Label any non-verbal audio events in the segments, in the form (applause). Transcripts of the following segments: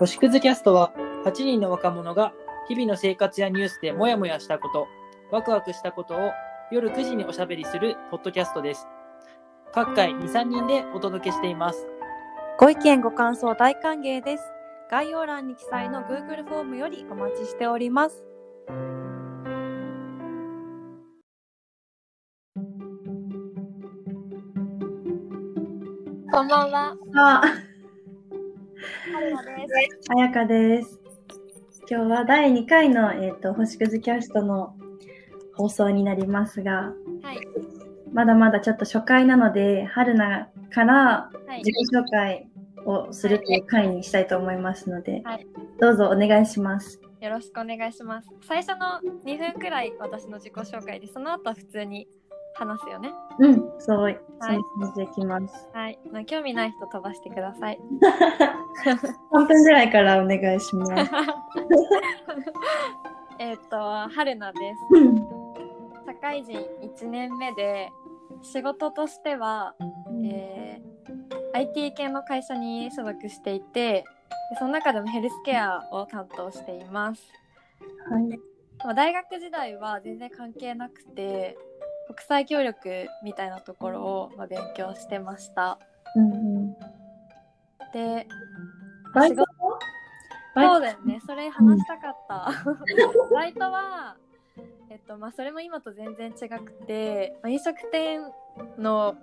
星屑キャストは8人の若者が日々の生活やニュースでモヤモヤしたこと、ワクワクしたことを夜9時におしゃべりするポッドキャストです。各回2、3人でお届けしています。ご意見ご感想大歓迎です。概要欄に記載の Google フォームよりお待ちしております。こんばんは。あ、春菜です。あやかです。今日は第2回の、えっ、と、星屑キャストの放送になりますが、はい。まだまだちょっと初回なので、春菜からはい自。己紹介をするという回にしたいと思いますので、はいどうぞお願いします。よろしくお願いします。最初の2分くらい私の自己紹介で、その後は普通に話すよね。うん、そう、はいそうきます。はい。まあ興味ない人飛ばしてください。(laughs) 3分ぐらいからお願いします。(laughs) えっと、春菜です。うん社会人1年目で仕事としては、えー IT 系の会社に所属していてでその中でもヘルスケアを担当しています、はい。まあ大学時代は全然関係なくて国際協力みたいなところを、まあ、勉強してました。うんうん。でバイトそうだよね。それ話したかった、バイトはえっとまあそれも今と全然違くて、まあ、飲食店の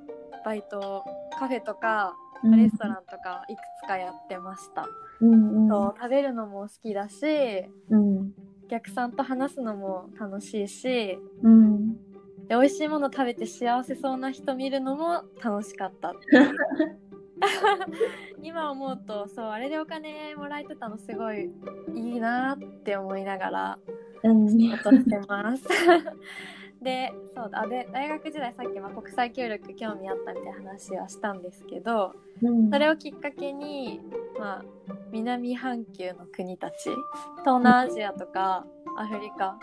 バイトカフェとかうん。レストランとかいくつかやってました、うんうん。そう食べるのも好きだしうん。お客さんと話すのも楽しいしうん。で美味しいもの食べて幸せそうな人見るのも楽しかったっ (laughs) 今思うとそうあれでお金もらえてたのすごいいいなって思いながらうん。仕事してます。(laughs) でそうだで大学時代さっきまあ国際協力興味あったみたいな話はしたんですけどうんそれをきっかけに、まあ、南半球の国たち東南アジアとかアフリカ、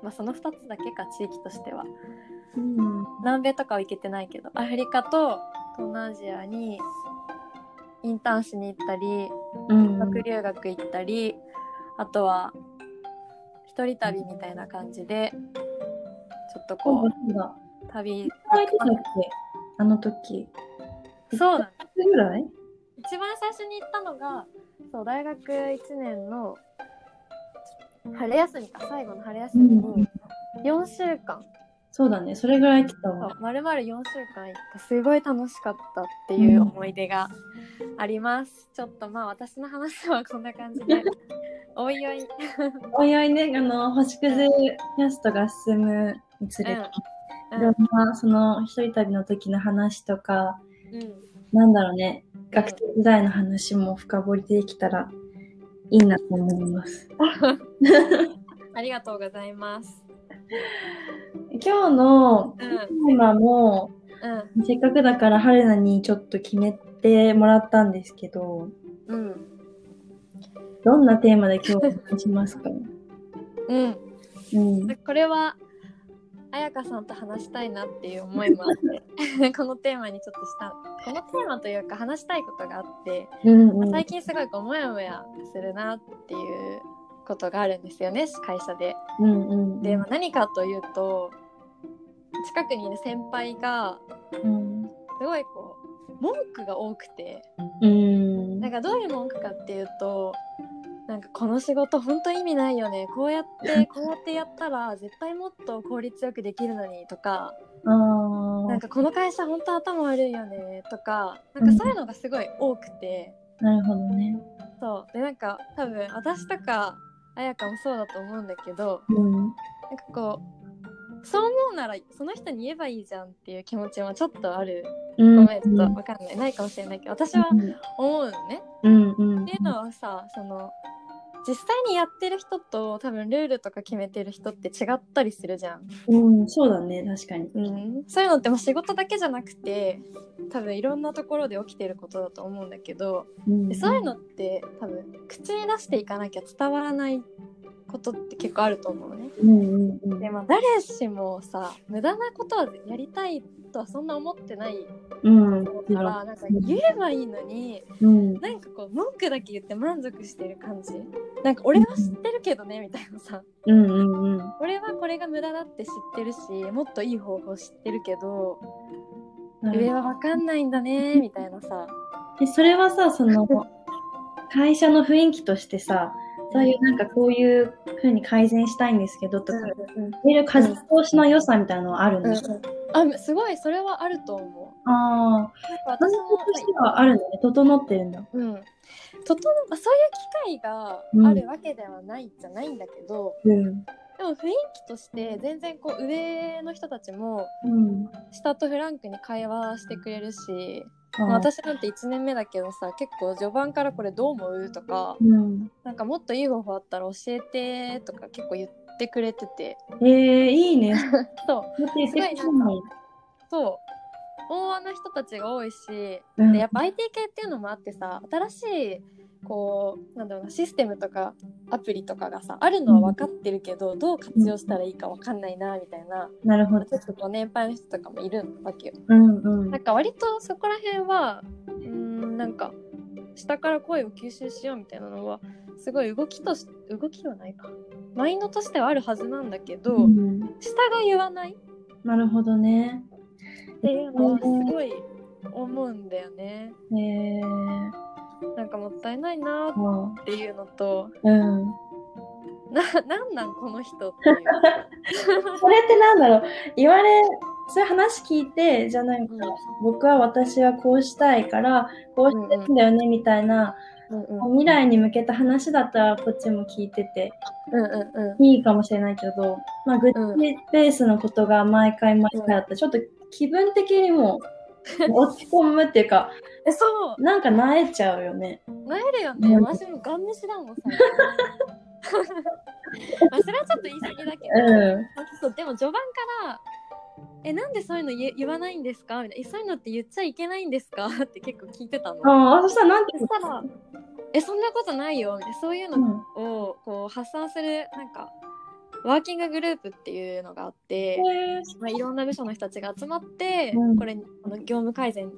まあ、その2つだけか地域としてはうん。南米とかは行けてないけどアフリカと東南アジアにインターンしに行ったりうん。学留学行ったりあとは一人旅みたいな感じでちょっとそこう旅あの時。そうぐらい一番最初に行ったのがそう大学1年の春休みか最後の春休みに4週間、そうだね。それぐらい言ってたわ。そう。丸々4週間行ったすごい楽しかったっていう思い出があります、ちょっとまあ私の話はこんな感じで。(laughs) おいおい。おいおいね、あの、星屑キャストが進むにつれて、うん。いろんな、その、一人旅の時の話とか、うん。なんだろうね、学生時代の話も深掘りできたらいいなと思います。(laughs) ありがとうございます今日のうんテーマも、うんせっかくだから春菜にちょっと決めてもらったんですけど、うんどんなテーマで今日しますか？うんうん。でこれは彩香さんと話したいなっていう思いもあって (laughs) このテーマにちょっとしたこのテーマというか話したいことがあって、うんうん。最近すごいこうモヤモヤするなっていうことがあるんですよね会社で。うんうん。で、まあ、何かというと近くにいる先輩がうん。すごいこう文句が多くてうん。なんかどういう文句かっていうとなんかこの仕事本当意味ないよねこうやって (laughs) こうやってやったら絶対もっと効率よくできるのにとか。なんかこの会社本当頭悪いよねとかなんかそういうのがすごい多くて、なるほどね。そうでなんか多分私とか彩香もそうだと思うんだけどうん。なんかこうそう思うならその人に言えばいいじゃんっていう気持ちもちょっとあるごごめんちょっとわかんないないかもしれないけど私は思うのね。うんうん。っていうのはさその実際にやってる人と多分ルールとか決めてる人って違ったりするじゃん。うん、そうだね、確かに。うん、そういうのってもう仕事だけじゃなくて多分いろんなところで起きてることだと思うんだけどうんでそういうのって多分口に出していかなきゃ伝わらないことって結構あると思うね。うんうんうん。でまあ誰しもさ無駄なことはやりたいとはそんな思ってないうん。からなんか言えばいいのにうん。なんかこう文句だけ言って満足してる感じなんか俺は知ってるけどねみたいなさうんうんうん。俺はこれが無駄だって知ってるしもっといい方法知ってるけど上は分かんないんだねみたいなさでそれはさ、その、会社の雰囲気としてさ、そういうなんかこういう風に改善したいんですけどとか、うんいる風通しの良さみたいなのはあるんうんですか、あすごいそれはあると思う。ああ、私としてはあるんだね。整ってるんだ。うん、整まあそういう機会があるわけではないじゃないんだけど、うん。でも雰囲気として全然こう上の人たちもうん。下とフランクに会話してくれるし、まあ私なんて1年目だけどさ結構序盤からこれどう思うとかうん。なんかもっといい方法あったら教えてとか結構言ってくれてて。えー、いいね。(laughs) そう。だって言ってくれる。のそう。大和な人たちが多いしうん。でやっぱ IT 系っていうのもあってさ新しいこうなんだろうなシステムとかアプリとかがさあるのは分かってるけど、どう活用したらいいか分かんないなみたいななるほど。ちょっとこう年配の人とかもいるわけよ。うんうん。なんか割とそこら辺はうーんなんか下から声を吸収しようみたいなのはすごい動きとし動きはないかマインドとしてはあるはずなんだけど、うん下が言わないなるほどね。っていうのはすごい思うんだよね。えー、なんかもったいないなもっていうのとう、うん。ななんなんこの人っていう。(laughs) それってなんだろう。言われ、そういう話聞いて、じゃあなんか、僕は私はこうしたいから、こうしてるんだよね、みたいな、うんうん。未来に向けた話だったらこっちも聞いててうんうんうん。いいかもしれないけど、まあ、愚痴うん。ベースのことが毎回毎回あったら、ちょっと気分的にも落ち込むっていうか、えそうなんか萎えちゃうよね。なえるよね、うん私もガン無視だもん最近 (laughs) まあそれはちょっと言い過ぎだけど、うそうでも序盤から「えなんでそういうの言言わないんですか?」みたいなえ「そういうのって言っちゃいけないんですか? (laughs)」って結構聞いてたの。ん。ああ、そしたらなんてそしたら「えそんなことないよ」みたいなそういううのんをこう発散するなんかワーキンググループっていうのがあって、まあ、いろんな部署の人たちが集まって、うん。これあの業務改善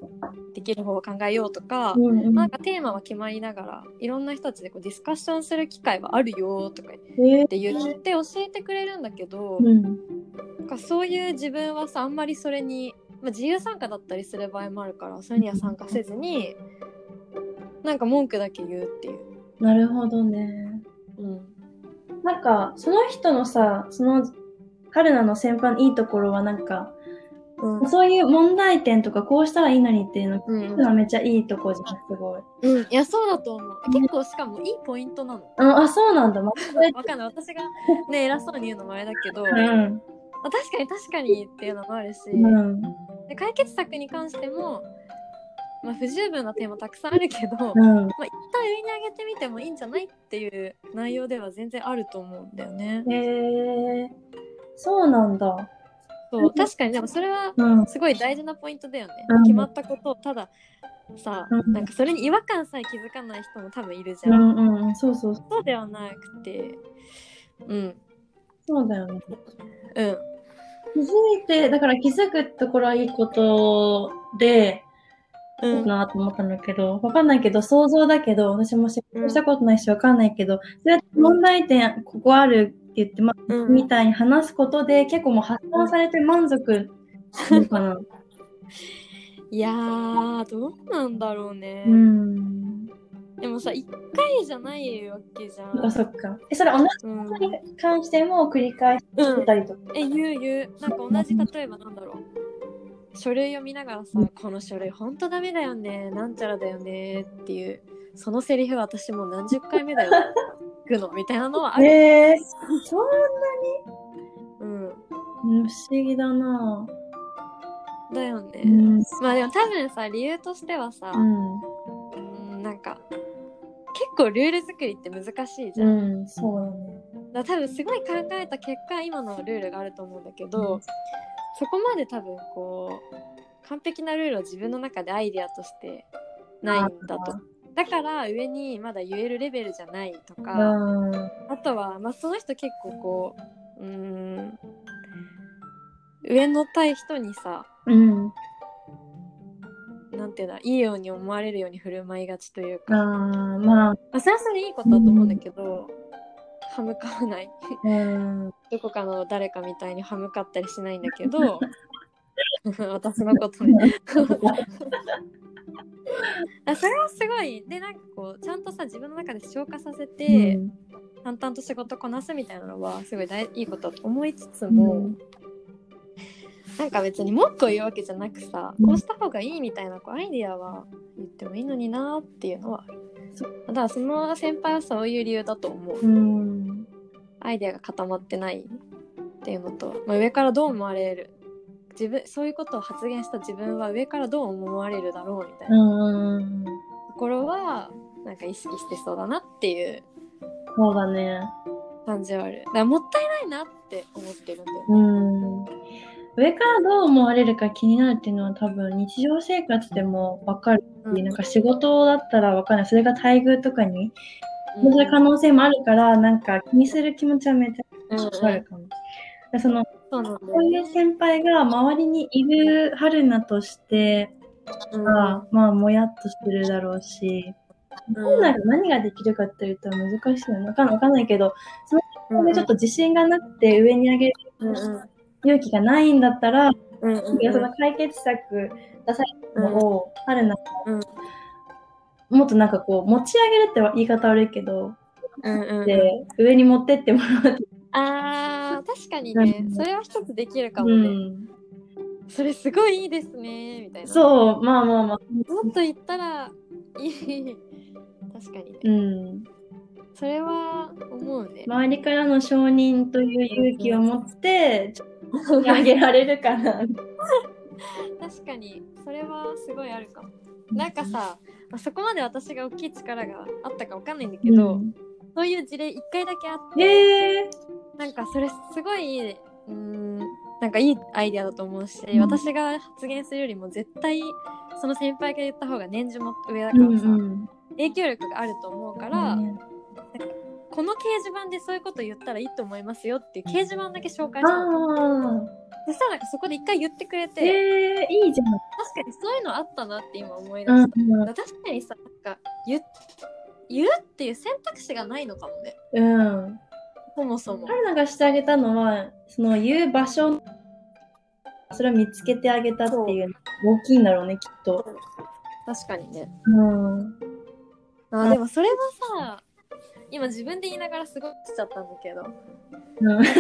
できる方法を考えようとか、うんうん。なんかテーマは決まりながらいろんな人たちでこうディスカッションする機会はあるよとかって言って教えてくれるんだけど、うん。なんかそういう自分はさあんまりそれに、まあ、自由参加だったりする場合もあるからそれには参加せずになんか文句だけ言うっていう。なるほどね。うんなんか、その人のさ、その、春菜の先輩のいいところはなんか、うんそういう問題点とかこうしたらいいのにっていうのうん聞くのはめっちゃいいとこじゃん、すごい。うん、いやそうだと思う結構しかもいいポイントなの。あ、あそうなんだ。まわかんない私がね偉そうに言うのもあれだけど、うまん。あ、確かに確かにっていうのもあるし、うん。で解決策に関しても、まあ、不十分な点もたくさんあるけど、まあ、うん。一旦上に上げてみてもいいんじゃないっていう内容では全然あると思うんだよね。へえそうなんだ。そう確かにでもそれはうん。すごい大事なポイントだよね。うん決まったことをたださ、うんなんかそれに違和感さえ気づかない人も多分いるじうゃん。んうんうん。そうそう。そうではなくて、うん、そうだよね。うん、気づいて、だから気づくところはいいことで、いいなと思ったんだけど、わかんないけど、想像だけど、私も仕事したことないしわかんないけど、そうやって問題点、ここあるって言って、まあ、うんみたいに話すことで、結構もう発散されて満足するかな。いやーどうなんだろうね。うん。でもさ1回じゃないわけじゃん。あ、そっか。え、それ同じことに関しても繰り返してたりとか。え言う言うなんか同じ例えばなんだろう書類を見ながらさ「この書類ほんとダメだよねなんちゃらだよね」っていうそのセリフ私もう何十回目だよ聞くのみたいなのはある、えー、そうん、んな不思議だな。だよね、うん。まあでも多分さ理由としてはさ、うん。うん、なんか結構ルール作りって難しいじゃん、うん、そうだね。だ多分すごい考えた結果今のルールがあると思うんだけど、そこまで多分こう完璧なルールは自分の中でアイディアとしてないんだとだから上にまだ言えるレベルじゃないとか、うん。あとは、まあ、その人結構こううーん上のたい人にさうん。なんていうんだいいように思われるように振る舞いがちというあか、あ、まあ、まあ、それはそれでいいことだと思うんだけど、歯向かわない。うん。どこかの誰かみたいに歯向かったりしないんだけど (laughs) 私のことね。(laughs) あそれはすごい。でなんかこうちゃんとさ自分の中で消化させて、淡々と仕事こなすみたいなのはすごい大いいことだと思いつつも、うん。なんか別に文句を言うわけじゃなくさ、うん。こうした方がいいみたいなこうアイディアは言ってもいいのになっていうのはあるそだからその先輩はそういう理由だと思う、うん。アイデアが固まってないっていうのと、まあ、上からどう思われる？自分そういうことを発言した自分は上からどう思われるだろうみたいなうん。ところはなんか意識してそうだなっていうそうだね。感じはあるだからもったいないなって思ってるんだようん。上からどう思われるか気になるっていうのは多分日常生活でもわかるし、なんか仕事だったらわかんない。それが待遇とかにうん。する可能性もあるから、なんか気にする気持ちはめっちゃわかるかも。でその、そうなんだこういう先輩が周りにいる春菜としてうん。は、まあ、もやっとするだろうし、うん。本来何ができるかって言ったら難しいよね。わかんないわかんないけど、それでちょっと自信がなくて上に上げるうんうん。勇気がないんだったら、うんうんいやその解決策出されたのを、春菜がうんもっとなんかこう、持ち上げるって言い方悪いけど、うんうんうんで、上に持ってってもらう。あー (laughs) 確かにねうんそれは一つできるかもうね、ん。それすごいいいですねみたいなそう、まあまあまあ。もっと言ったらいい (laughs) 確かにね、うん。それは思うね、周りからの承認という勇気を持って、ちょっと上げられるかな。(laughs) 確かにそれはすごいあるかもなんかさ、まあそこまで私が大きい力があったかわかんないんだけど、うん。そういう事例一回だけあって、へえ。なんかそれすごい、うーん、なんかいいアイデアだと思うし、うん。私が発言するよりも絶対その先輩が言った方が年次も上だかうんらさ、うん。影響力があると思うから、ねこの掲示板でそういうこと言ったらいいと思いますよっていう掲示板だけ紹介したの。あそしたらそこで一回言ってくれあ。て、へえいいじゃん。確かにそういうのあったなって今思い出うんした。だから確かにさ、なんか言う言うっていう選択肢がないのかもね、うん。うん。そもそも。春菜がしてあげたのは、その言う場所、それを見つけてあげたっていうの大きいんだろうね、きっと。確かにね。うん。あでもそれはさ、今自分で言いながらすごいしちゃったんだけど、もうんや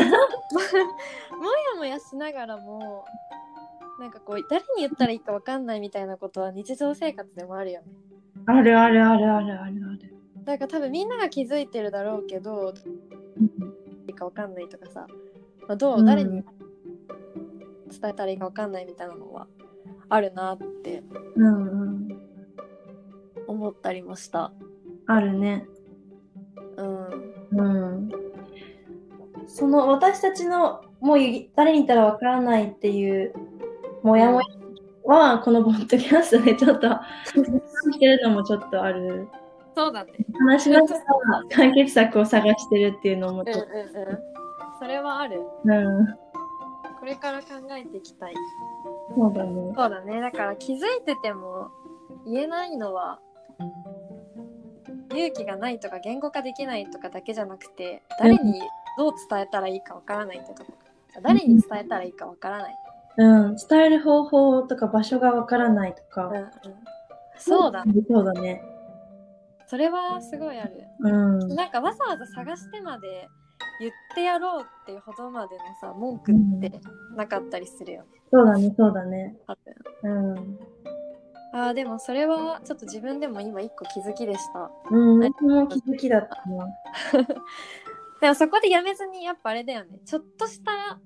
もやしながらも、なんかこう、誰に言ったらいいかわかんないみたいなことは日常生活でもあるよね。あるあるあるあるあるある。だから多分みんなが気づいてるだろうけど、うんいいかわかんないとかさ、まあ、どううん誰に伝えたらいいかわかんないみたいなのはあるなってうんうん。思ったりもした。あるね。うん。うん。その私たちのもう誰に言ったらわからないっていうもやもやは、このポッドキャストでちょっとしてるのもちょっとある。そうだね。話しながら解決策を探してるっていうのもうんちょっうんうん。それはある。と。うん。これから考えていきたい。そうだね。そうだね。だから気づいてても言えないのは勇気がないとか言語化できないとかだけじゃなくて誰にどう伝えたらいいかわからないってとこ。誰に伝えたらいいかわからない。うん。伝える方法とか場所がわからないとかうん。うん、そうだ。そうだね。それはすごいある。うん。なんかわざわざ探してまで言ってやろうっていうほどまでのさ文句ってなかったりするよね。そうだね、そうだね。多分うん。あーでもそれはちょっと自分でも今一個気づきでした。うん、私も気づきだったな。(laughs) でもそこでやめずにやっぱあれだよね。ちょっとした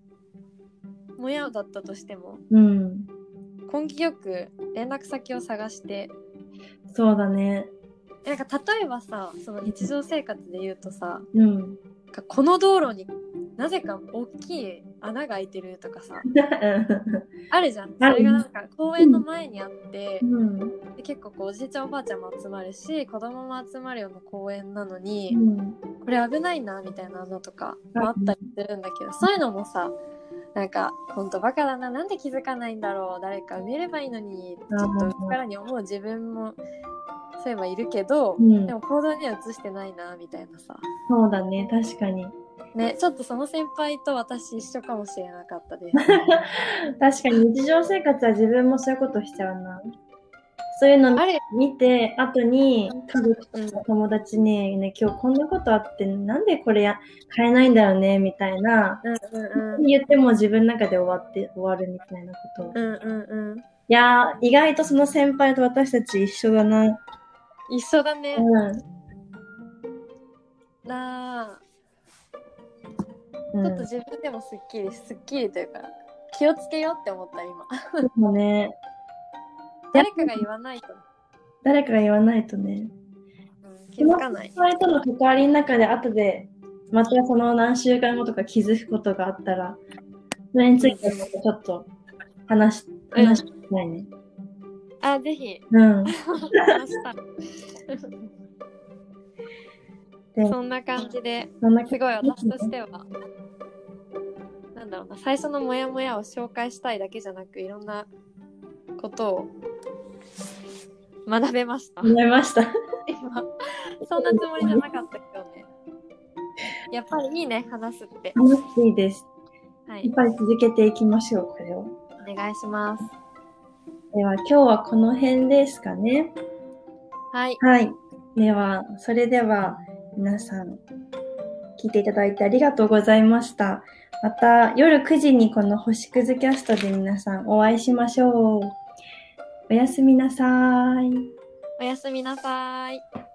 もやだったとしてもうん。根気よく連絡先を探してそうだね。えなんか例えばさその日常生活で言うとさうん。かこの道路になぜか大きい穴が開いてるとかさ (laughs) あるじゃん。それがなんか公園の前にあってうん。で結構こうおじいちゃんおばあちゃんも集まるし子供も集まるような公園なのうに、ん。これ危ないなみたいなのとかもあったりするんだけど、そういうのもさなんかほんとバカだななんで気づかないんだろう誰か埋めればいいのにちょっと内からに思う自分もそういえばいるけど、うん。でも行動には移してないなみたいなさ。そうだね、確かに。ねちょっとその先輩と私一緒かもしれなかったです (laughs) 確かに日常生活は自分もそういうことしちゃうな。そういうの見て、後に家族うんと友達に、ね、今日こんなことあって、なんでこれや変えないんだろうね、みたいな。うんうんうん言っても自分の中で終わって、終わるみたいなこと。いうんうんうんやー、意外とその先輩と私たち一緒だな。一緒だね、うん。なちょっと自分でもすっきりすっきりというか気をつけようって思った今そうね。誰かが言わないと、誰かが言わないとね。うん、気づかないそとの関わりの中で後で、またその何週間後とか気づくことがあったら、それについてもちょっと話し、うん話したいね。あぜひうん。話した (laughs) そんな感じですごい私としてはなんだろうな最初のモヤモヤを紹介したいだけじゃなくいろんなことを学べました思いました。今そんなつもりじゃなかったけどねやっぱりいいね話すって楽しいです。はいやっぱり続けていきましょう、これを。お願いしますでは、今日はこの辺ですかね。はいはい。では、それでは、皆さん、聞いていただいてありがとうございました。また、夜9時にこの星屑キャストで皆さんお会いしましょう。おやすみなさい。おやすみなさい